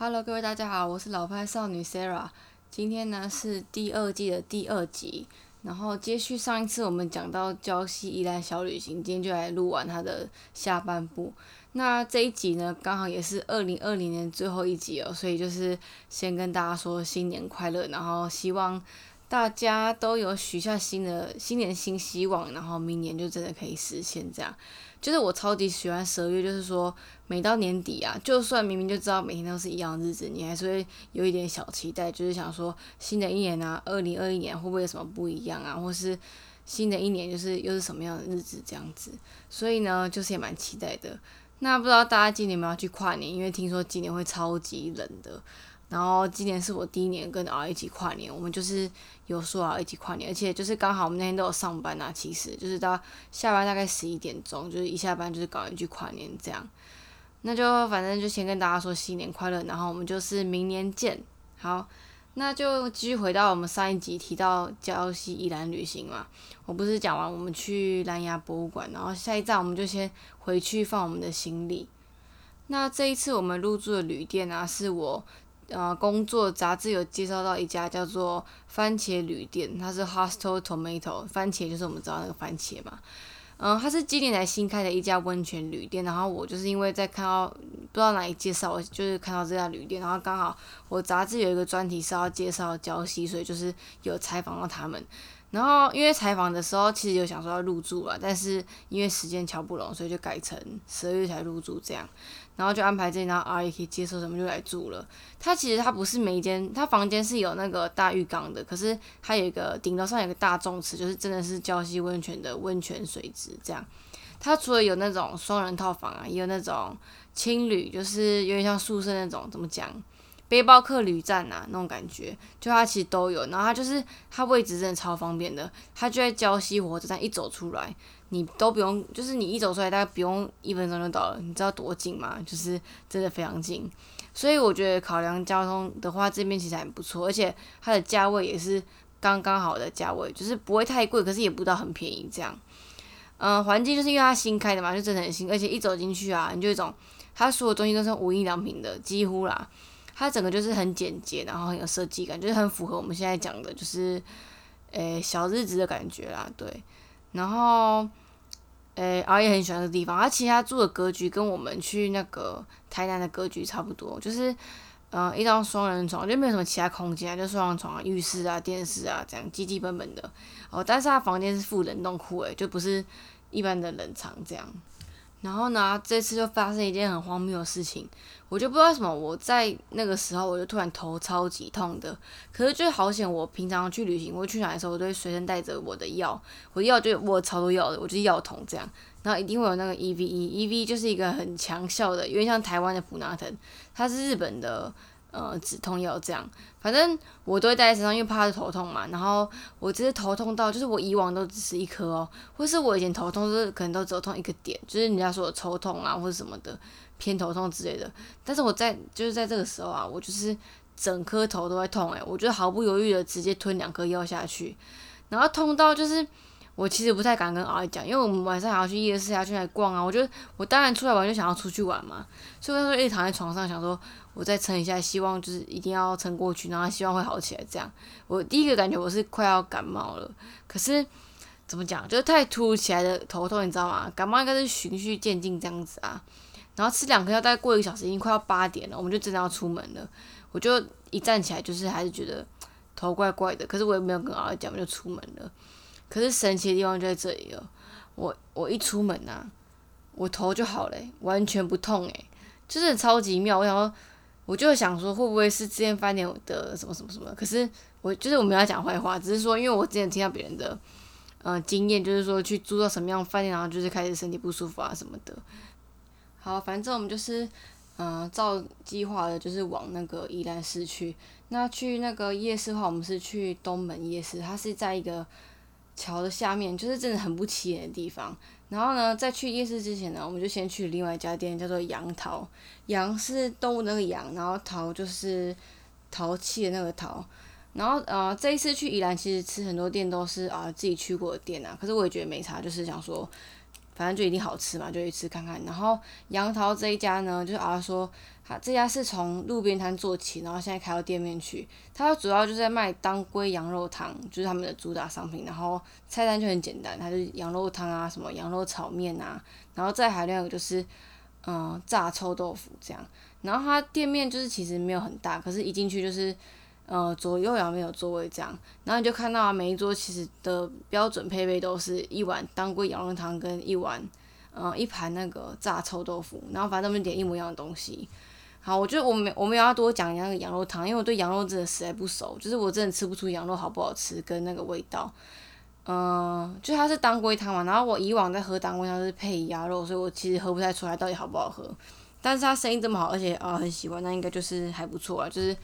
Hello，各位大家好，我是老派少女 Sarah。今天呢是第二季的第二集，然后接续上一次我们讲到礁溪宜兰小旅行，今天就来录完它的下半部。那这一集呢，刚好也是二零二零年最后一集了，所以就是先跟大家说新年快乐，然后希望大家都有许下新的新年新希望，然后明年就真的可以实现这样。就是我超级喜欢十二月，就是说每到年底啊，就算明明就知道每天都是一样的日子，你还是会有一点小期待，就是想说新的一年啊，二零二一年会不会有什么不一样啊，或是新的一年就是又是什么样的日子这样子，所以呢，就是也蛮期待的。那不知道大家今年有没有去跨年？因为听说今年会超级冷的。然后今年是我第一年跟儿一起跨年，我们就是有说要一起跨年，而且就是刚好我们那天都有上班啊，其实就是到下班大概十一点钟，就是一下班就是搞一句跨年这样。那就反正就先跟大家说新年快乐，然后我们就是明年见。好，那就继续回到我们上一集提到礁溪宜兰旅行嘛，我不是讲完我们去蓝牙博物馆，然后下一站我们就先回去放我们的行李。那这一次我们入住的旅店啊，是我。呃，工作杂志有介绍到一家叫做番茄旅店，它是 Hostel Tomato，番茄就是我们知道那个番茄嘛。嗯，它是今年才新开的一家温泉旅店，然后我就是因为在看到不知道哪里介绍，就是看到这家旅店，然后刚好我杂志有一个专题是要介绍礁溪，所以就是有采访到他们。然后因为采访的时候其实有想说要入住了，但是因为时间瞧不拢，所以就改成十二月才入住这样。然后就安排这然后 R 也可以接受什么就来住了。他其实他不是每一间，他房间是有那个大浴缸的，可是他有一个顶楼上有个大众池，就是真的是娇溪温泉的温泉水质这样。他除了有那种双人套房啊，也有那种青旅，就是有点像宿舍那种，怎么讲？背包客旅站呐，那种感觉，就它其实都有。然后它就是它位置真的超方便的，它就在礁溪火车站一走出来，你都不用，就是你一走出来大概不用一分钟就到了。你知道多近吗？就是真的非常近。所以我觉得考量交通的话，这边其实很不错，而且它的价位也是刚刚好的价位，就是不会太贵，可是也不到很便宜这样。嗯，环境就是因为它新开的嘛，就真的很新，而且一走进去啊，你就一种它所有东西都是无印良品的，几乎啦。它整个就是很简洁，然后很有设计感，就是很符合我们现在讲的，就是，诶小日子的感觉啦，对。然后，诶，阿也很喜欢这个地方。它其他住的格局跟我们去那个台南的格局差不多，就是，嗯，一张双人床，就没有什么其他空间，就双人床、浴室啊、电视啊这样，基基本本的。哦，但是它房间是附冷冻库，诶，就不是一般的冷藏这样。然后呢，这次就发生一件很荒谬的事情，我就不知道什么我在那个时候我就突然头超级痛的，可是就好险，我平常去旅行我去哪的时候，我都会随身带着我的药，我的药就我超多药的，我就是药桶这样，然后一定会有那个 EVE，EVE 就是一个很强效的，因为像台湾的普拿疼，它是日本的。呃，止痛药这样，反正我都会带在身上，因为怕是头痛嘛。然后我只是头痛到，就是我以往都只是一颗哦，或是我以前头痛是可能都只有痛一个点，就是人家说的抽痛啊或者什么的偏头痛之类的。但是我在就是在这个时候啊，我就是整颗头都在痛诶，我就毫不犹豫的直接吞两颗药下去，然后痛到就是。我其实不太敢跟阿姨讲，因为我们晚上还要去夜市，要去那逛啊。我觉得我当然出来玩就想要出去玩嘛，所以那时候一直躺在床上想说，我再撑一下，希望就是一定要撑过去，然后希望会好起来。这样，我第一个感觉我是快要感冒了，可是怎么讲，就是太突如其来的头痛，你知道吗？感冒应该是循序渐进这样子啊。然后吃两颗药，大概过一个小时，已经快要八点了，我们就真的要出门了。我就一站起来，就是还是觉得头怪怪的，可是我也没有跟阿姨讲，我就出门了。可是神奇的地方就在这里了，我我一出门呐，我头就好了，完全不痛诶，就是超级妙。我想说，我就想说，会不会是之前饭店的什么什么什么？可是我就是我没有讲坏话，只是说，因为我之前听到别人的呃经验，就是说去住到什么样饭店，然后就是开始身体不舒服啊什么的。好，反正我们就是嗯照计划的，就是往那个宜兰市去。那去那个夜市的话，我们是去东门夜市，它是在一个。桥的下面就是真的很不起眼的地方。然后呢，在去夜市之前呢，我们就先去另外一家店，叫做杨桃。杨是动物那个杨，然后桃就是淘气的那个桃。然后呃，这一次去宜兰，其实吃很多店都是啊自己去过的店啊。可是我也觉得没差，就是想说，反正就一定好吃嘛，就去吃看看。然后杨桃这一家呢，就是啊说，他这家是从路边摊做起，然后现在开到店面去。它主要就是在卖当归羊肉汤，就是他们的主打商品。然后菜单就很简单，它就羊肉汤啊，什么羊肉炒面啊，然后再还另一个就是，嗯，炸臭豆腐这样。然后它店面就是其实没有很大，可是一进去就是，呃，左右两边有座位这样，然后你就看到每一桌其实的标准配备都是一碗当归羊肉汤跟一碗，呃，一盘那个炸臭豆腐，然后反正他们点一模一样的东西。好，我觉得我们我们要多讲那个羊肉汤，因为我对羊肉真的实在不熟，就是我真的吃不出羊肉好不好吃跟那个味道。嗯，就它是当归汤嘛，然后我以往在喝当归汤是配鸭肉，所以我其实喝不太出来到底好不好喝。但是他生意这么好，而且啊很喜欢，那应该就是还不错啊。就是，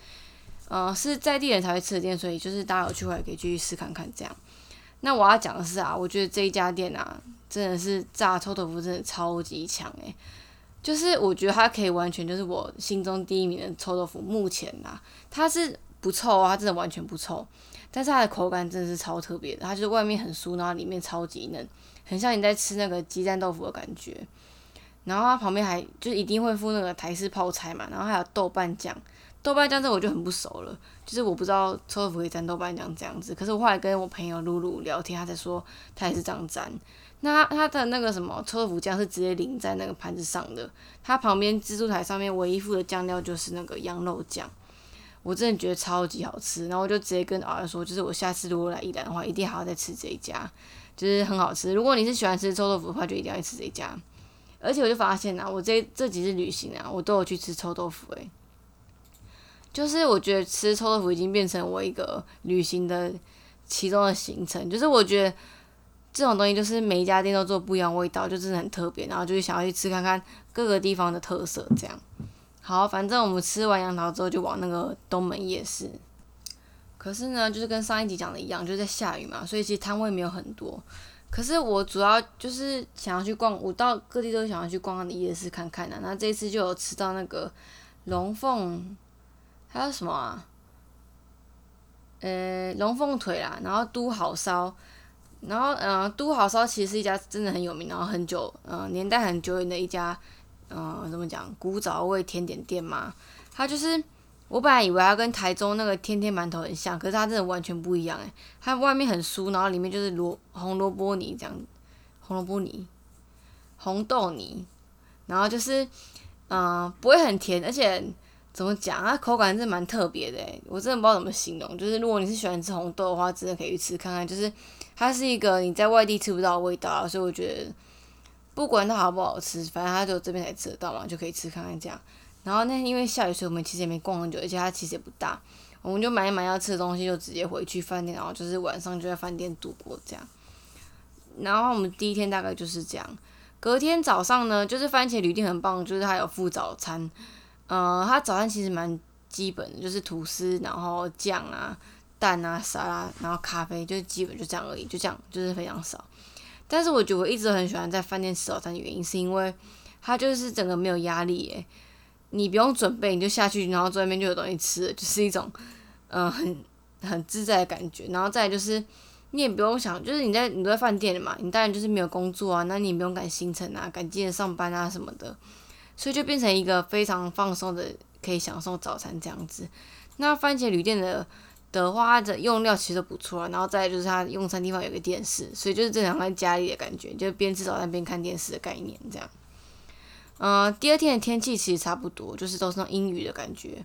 呃，是在地人才会吃的店，所以就是大家有去过可以继续试看看这样。那我要讲的是啊，我觉得这一家店啊，真的是炸臭豆腐真的超级强诶。就是我觉得它可以完全就是我心中第一名的臭豆腐。目前啊，它是不臭啊，它真的完全不臭。但是它的口感真的是超特别的，它就是外面很酥，然后里面超级嫩，很像你在吃那个鸡蛋豆腐的感觉。然后它旁边还就是一定会附那个台式泡菜嘛，然后还有豆瓣酱，豆瓣酱这我就很不熟了，就是我不知道臭豆腐可以沾豆瓣酱这样子。可是我后来跟我朋友露露聊天，他才说他也是这样沾。那他的那个什么臭豆腐酱是直接淋在那个盘子上的，它旁边自助台上面唯一附的酱料就是那个羊肉酱，我真的觉得超级好吃。然后我就直接跟儿子说，就是我下次如果来宜兰的话，一定还要再吃这一家，就是很好吃。如果你是喜欢吃臭豆腐的话，就一定要去吃这一家。而且我就发现啊，我这这几次旅行啊，我都有去吃臭豆腐诶。就是我觉得吃臭豆腐已经变成我一个旅行的其中的行程。就是我觉得这种东西就是每一家店都做不一样味道，就真的很特别。然后就是想要去吃看看各个地方的特色这样。好，反正我们吃完杨桃之后就往那个东门夜市。可是呢，就是跟上一集讲的一样，就是在下雨嘛，所以其实摊位没有很多。可是我主要就是想要去逛，我到各地都想要去逛的夜市看看的。那这次就有吃到那个龙凤，还有什么啊？呃，龙凤腿啦，然后都好烧，然后嗯，都好烧其实是一家真的很有名，然后很久，嗯，年代很久远的一家，嗯，怎么讲，古早味甜点店嘛，它就是。我本来以为它跟台中那个天天馒头很像，可是它真的完全不一样诶。它外面很酥，然后里面就是萝红萝卜泥这样，红萝卜泥，红豆泥，然后就是嗯不会很甜，而且怎么讲，它口感真的蛮特别的。我真的不知道怎么形容，就是如果你是喜欢吃红豆的话，真的可以去吃看看。就是它是一个你在外地吃不到的味道，所以我觉得不管它好不好吃，反正它就这边才吃得到嘛，就可以吃看看这样。然后那因为下雨，所以我们其实也没逛很久，而且它其实也不大，我们就买一买要吃的东西，就直接回去饭店，然后就是晚上就在饭店度过这样。然后我们第一天大概就是这样，隔天早上呢，就是番茄旅店很棒，就是它有附早餐，呃，他早餐其实蛮基本的，就是吐司，然后酱啊、蛋啊、沙拉，然后咖啡，就基本就这样而已，就这样，就是非常少。但是我觉得我一直很喜欢在饭店吃早餐的原因，是因为它就是整个没有压力，诶。你不用准备，你就下去，然后坐那边就有东西吃，就是一种，嗯，很很自在的感觉。然后再就是，你也不用想，就是你在你都在饭店的嘛，你当然就是没有工作啊，那你不用赶行程啊，赶几点上班啊什么的，所以就变成一个非常放松的，可以享受早餐这样子。那番茄旅店的的话，它的用料其实都不错啊，然后再就是它用餐地方有个电视，所以就是正常在家里的感觉，就边吃早餐边看电视的概念这样。嗯，第二天的天气其实差不多，就是都是那种阴雨的感觉。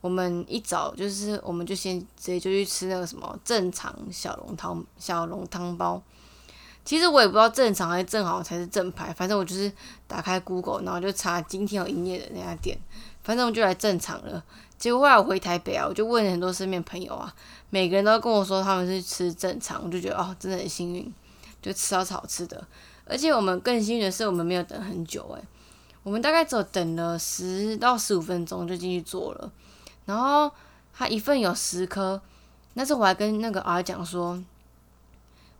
我们一早就是我们就先直接就去吃那个什么正常小笼汤小笼汤包。其实我也不知道正常还是正好才是正牌，反正我就是打开 Google，然后就查今天有营业的那家店，反正我就来正常了。结果后来我回台北啊，我就问了很多身边朋友啊，每个人都跟我说他们是吃正常，我就觉得哦，真的很幸运，就吃到好吃的。而且我们更幸运的是，我们没有等很久诶。我们大概只等了十到十五分钟就进去做了，然后它一份有十颗，那次我还跟那个 R 讲说，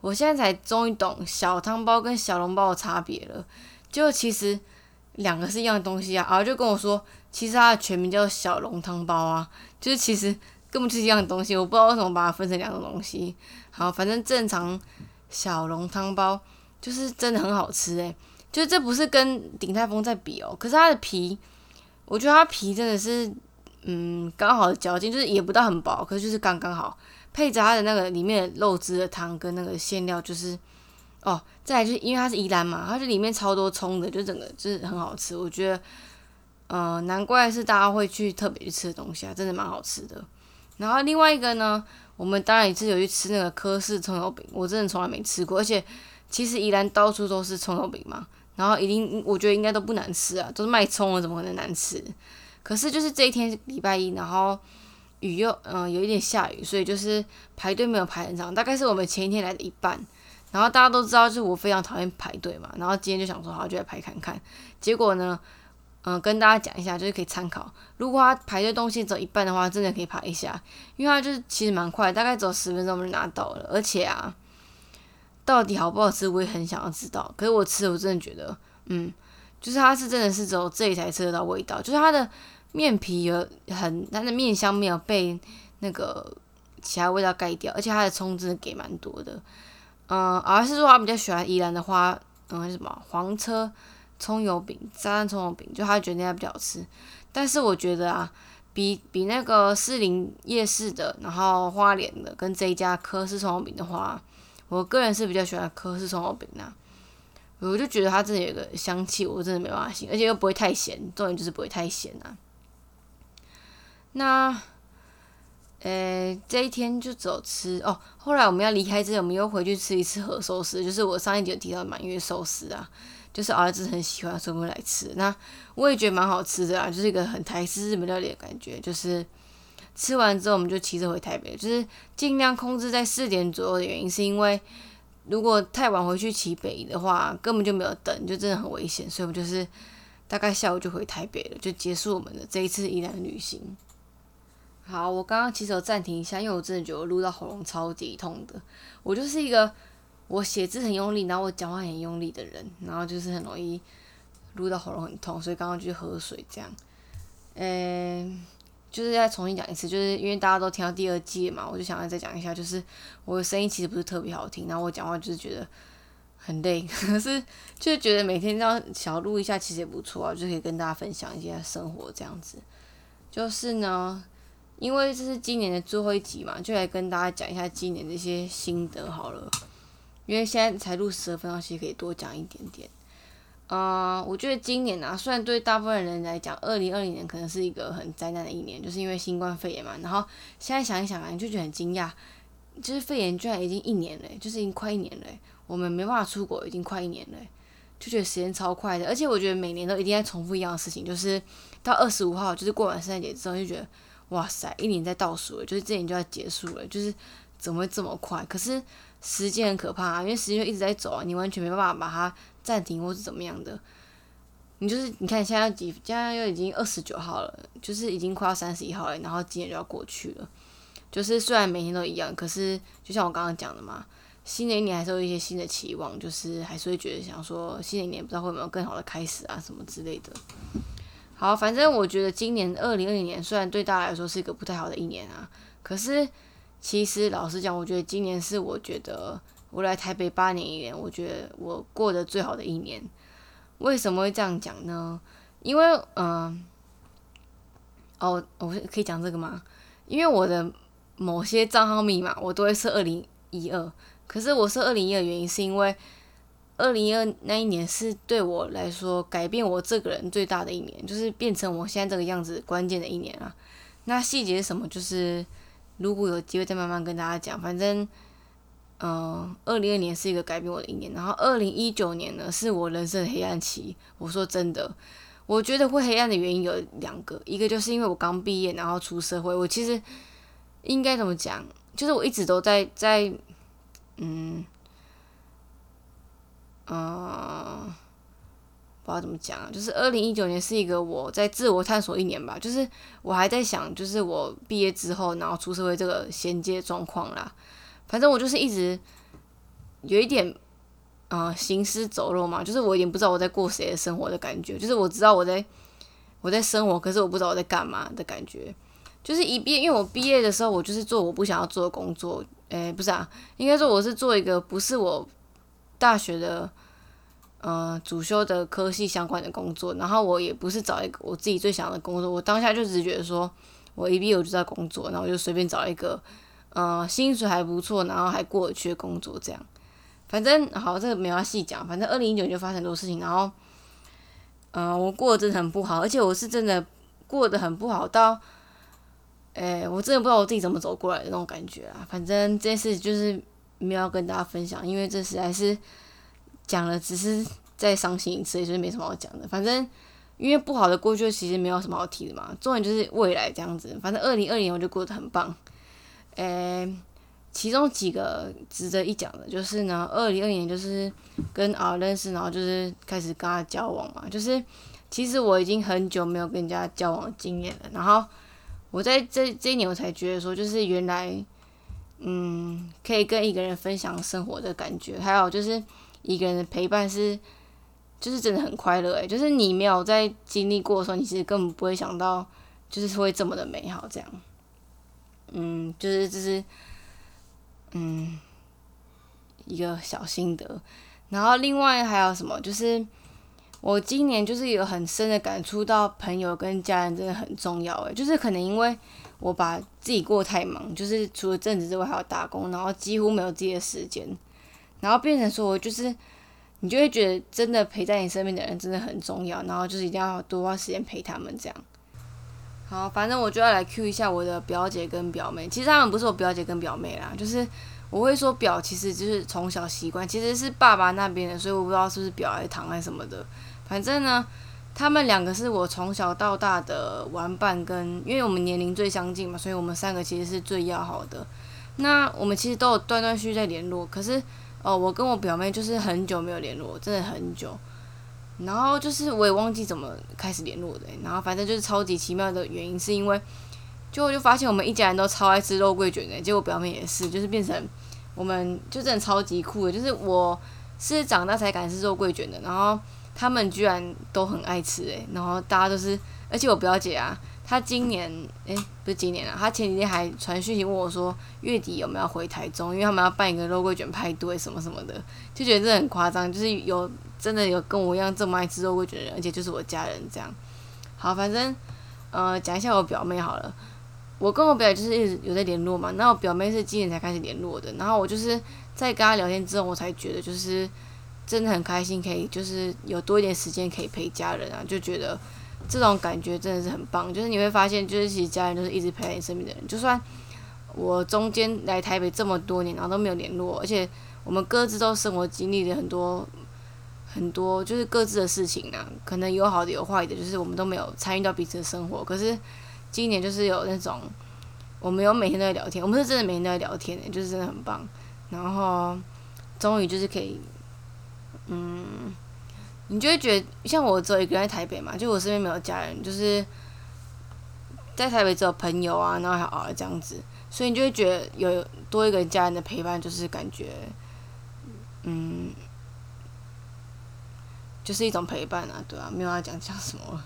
我现在才终于懂小汤包跟小笼包的差别了，就其实两个是一样的东西啊，然后就跟我说，其实它的全名叫小笼汤包啊，就是其实根本就是一样的东西，我不知道为什么把它分成两种东西，好，反正正常小笼汤包。就是真的很好吃诶。就是这不是跟鼎泰丰在比哦，可是它的皮，我觉得它皮真的是，嗯，刚好嚼劲，就是也不到很薄，可是就是刚刚好，配着它的那个里面肉汁的汤跟那个馅料，就是哦，再来就是因为它是宜兰嘛，它就里面超多葱的，就整个就是很好吃，我觉得，呃，难怪是大家会去特别去吃的东西啊，真的蛮好吃的。然后另外一个呢，我们当然也是有去吃那个科氏葱油饼，我真的从来没吃过，而且其实宜兰到处都是葱油饼嘛。然后一定，我觉得应该都不难吃啊，都是卖葱的，怎么可能难吃？可是就是这一天礼拜一，然后雨又嗯有一点下雨，所以就是排队没有排很长，大概是我们前一天来的一半。然后大家都知道，就是我非常讨厌排队嘛。然后今天就想说，好就来排看看。结果呢，嗯，跟大家讲一下，就是可以参考。如果他排队东西走一半的话，真的可以排一下，因为他就是其实蛮快，大概走十分钟我们就拿到了，而且啊。到底好不好吃，我也很想要知道。可是我吃，我真的觉得，嗯，就是它是真的是只有这里才吃得到味道，就是它的面皮有很，它的面香没有被那个其他味道盖掉，而且它的葱真的给蛮多的，嗯，而是说他比较喜欢宜兰的花，嗯，什么黄车葱油饼、炸弹葱油饼，就他觉得那家比较好吃。但是我觉得啊，比比那个士林夜市的，然后花莲的跟这一家科氏葱油饼的话。我个人是比较喜欢科氏葱油饼呐，我就觉得它真的有个香气，我真的没办法信，而且又不会太咸，重点就是不会太咸啊。那，呃，这一天就走吃哦。后来我们要离开之前，我们又回去吃一次和寿司，就是我上一集提到满月寿司啊，就是儿子很喜欢，所以我们来吃。那我也觉得蛮好吃的啊，就是一个很台式日本料理的感觉，就是。吃完之后，我们就骑车回台北，就是尽量控制在四点左右的原因，是因为如果太晚回去骑北的话，根本就没有等，就真的很危险，所以我们就是大概下午就回台北了，就结束我们的这一次宜兰旅行。好，我刚刚其实有暂停一下，因为我真的觉得我录到喉咙超级痛的。我就是一个我写字很用力，然后我讲话很用力的人，然后就是很容易录到喉咙很痛，所以刚刚去喝水这样。嗯。就是再重新讲一次，就是因为大家都听到第二季嘛，我就想要再讲一下，就是我的声音其实不是特别好听，然后我讲话就是觉得很累，可是就是觉得每天这样小录一下其实也不错啊，就可以跟大家分享一些生活这样子。就是呢，因为这是今年的最后一集嘛，就来跟大家讲一下今年的一些心得好了。因为现在才录十二分钟，其实可以多讲一点点。嗯，我觉得今年啊，虽然对大部分人来讲，二零二零年可能是一个很灾难的一年，就是因为新冠肺炎嘛。然后现在想一想啊，就觉得很惊讶，就是肺炎居然已经一年了，就是已经快一年了，我们没办法出国，已经快一年了，就觉得时间超快的。而且我觉得每年都一定在重复一样的事情，就是到二十五号，就是过完圣诞节之后，就觉得哇塞，一年在倒数了，就是这年就要结束了，就是怎么会这么快？可是时间很可怕，因为时间一直在走啊，你完全没办法把它。暂停或是怎么样的，你就是你看现在几，现在又已经二十九号了，就是已经快要三十一号了，然后今年就要过去了。就是虽然每天都一样，可是就像我刚刚讲的嘛，新的一年还是有一些新的期望，就是还是会觉得想说新的一年不知道会有没有更好的开始啊什么之类的。好，反正我觉得今年二零二零年虽然对大家来说是一个不太好的一年啊，可是其实老实讲，我觉得今年是我觉得。我来台北八年一年，我觉得我过得最好的一年。为什么会这样讲呢？因为，嗯，哦，我可以讲这个吗？因为我的某些账号密码我都会设二零一二，可是我设二零一二原因是因为二零一二那一年是对我来说改变我这个人最大的一年，就是变成我现在这个样子关键的一年啊。那细节是什么？就是如果有机会再慢慢跟大家讲，反正。嗯，二零二年是一个改变我的一年，然后二零一九年呢是我人生的黑暗期。我说真的，我觉得会黑暗的原因有两个，一个就是因为我刚毕业，然后出社会。我其实应该怎么讲，就是我一直都在在，嗯，嗯，不知道怎么讲啊，就是二零一九年是一个我在自我探索一年吧，就是我还在想，就是我毕业之后，然后出社会这个衔接状况啦。反正我就是一直有一点，呃，行尸走肉嘛，就是我有点不知道我在过谁的生活的感觉，就是我知道我在我在生活，可是我不知道我在干嘛的感觉。就是一毕业，因为我毕业的时候，我就是做我不想要做的工作，诶，不是啊，应该说我是做一个不是我大学的呃主修的科系相关的工作，然后我也不是找一个我自己最想的工作，我当下就只觉得说我一毕业我就在工作，然后我就随便找一个呃薪水还不错，然后还过得去的工作这样。反正好，这个没有细讲。反正二零一九就发生很多事情，然后，嗯，我过得真的很不好，而且我是真的过得很不好到，诶，我真的不知道我自己怎么走过来的那种感觉啊。反正这件事就是没有要跟大家分享，因为这实在是讲了只是再伤心一次，所以没什么好讲的。反正因为不好的过去其实没有什么好提的嘛，重点就是未来这样子。反正二零二零我就过得很棒，诶。其中几个值得一讲的，就是呢，二零二年就是跟啊认识，然后就是开始跟他交往嘛。就是其实我已经很久没有跟人家交往的经验了，然后我在这这一年我才觉得说，就是原来嗯，可以跟一个人分享生活的感觉，还有就是一个人的陪伴是，就是真的很快乐诶，就是你没有在经历过的时候，你其实根本不会想到，就是会这么的美好这样。嗯，就是就是。嗯，一个小心得，然后另外还有什么？就是我今年就是有很深的感触到，朋友跟家人真的很重要。诶，就是可能因为我把自己过太忙，就是除了正职之外还要打工，然后几乎没有自己的时间，然后变成说我就是你就会觉得真的陪在你身边的人真的很重要，然后就是一定要多花时间陪他们这样。好，反正我就要来 Q 一下我的表姐跟表妹。其实他们不是我表姐跟表妹啦，就是我会说表，其实就是从小习惯，其实是爸爸那边的，所以我不知道是不是表还是堂还是什么的。反正呢，他们两个是我从小到大的玩伴，跟因为我们年龄最相近嘛，所以我们三个其实是最要好的。那我们其实都有断断续续在联络，可是哦，我跟我表妹就是很久没有联络，真的很久。然后就是我也忘记怎么开始联络的，然后反正就是超级奇妙的原因，是因为就我就发现我们一家人都超爱吃肉桂卷的，结果表妹也是，就是变成我们就真的超级酷的，就是我是长大才敢吃肉桂卷的，然后他们居然都很爱吃诶，然后大家都是，而且我表姐啊。她今年诶，不是今年啊，她前几天还传讯息问我说月底有没有回台中，因为他们要办一个肉桂卷派对什么什么的，就觉得这很夸张，就是有真的有跟我一样这么爱吃肉桂卷的人，而且就是我家人这样。好，反正呃讲一下我表妹好了，我跟我表姐就是一直有在联络嘛，那我表妹是今年才开始联络的，然后我就是在跟她聊天之后，我才觉得就是真的很开心，可以就是有多一点时间可以陪家人啊，就觉得。这种感觉真的是很棒，就是你会发现，就是其实家人都是一直陪在你身边的人。就算我中间来台北这么多年，然后都没有联络，而且我们各自都生活经历了很多很多，就是各自的事情啊，可能有好的有坏的，就是我们都没有参与到彼此的生活。可是今年就是有那种，我们有每天都在聊天，我们是真的每天都在聊天，就是真的很棒。然后终于就是可以，嗯。你就会觉得，像我只有一个人在台北嘛，就我身边没有家人，就是在台北只有朋友啊，然后还有儿这样子，所以你就会觉得有多一个家人的陪伴，就是感觉，嗯，就是一种陪伴啊，对啊，没有要讲讲什么。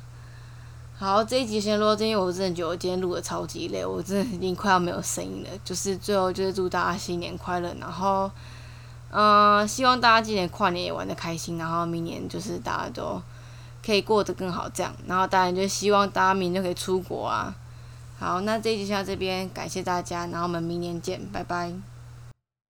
好，这一集先录到这，因为我真的觉得我今天录的超级累，我真的已经快要没有声音了。就是最后就是祝大家新年快乐，然后。嗯，希望大家今年跨年也玩的开心，然后明年就是大家都可以过得更好，这样。然后当然就希望大家明年可以出国啊。好，那这一集就到这边，感谢大家，然后我们明年见，拜拜。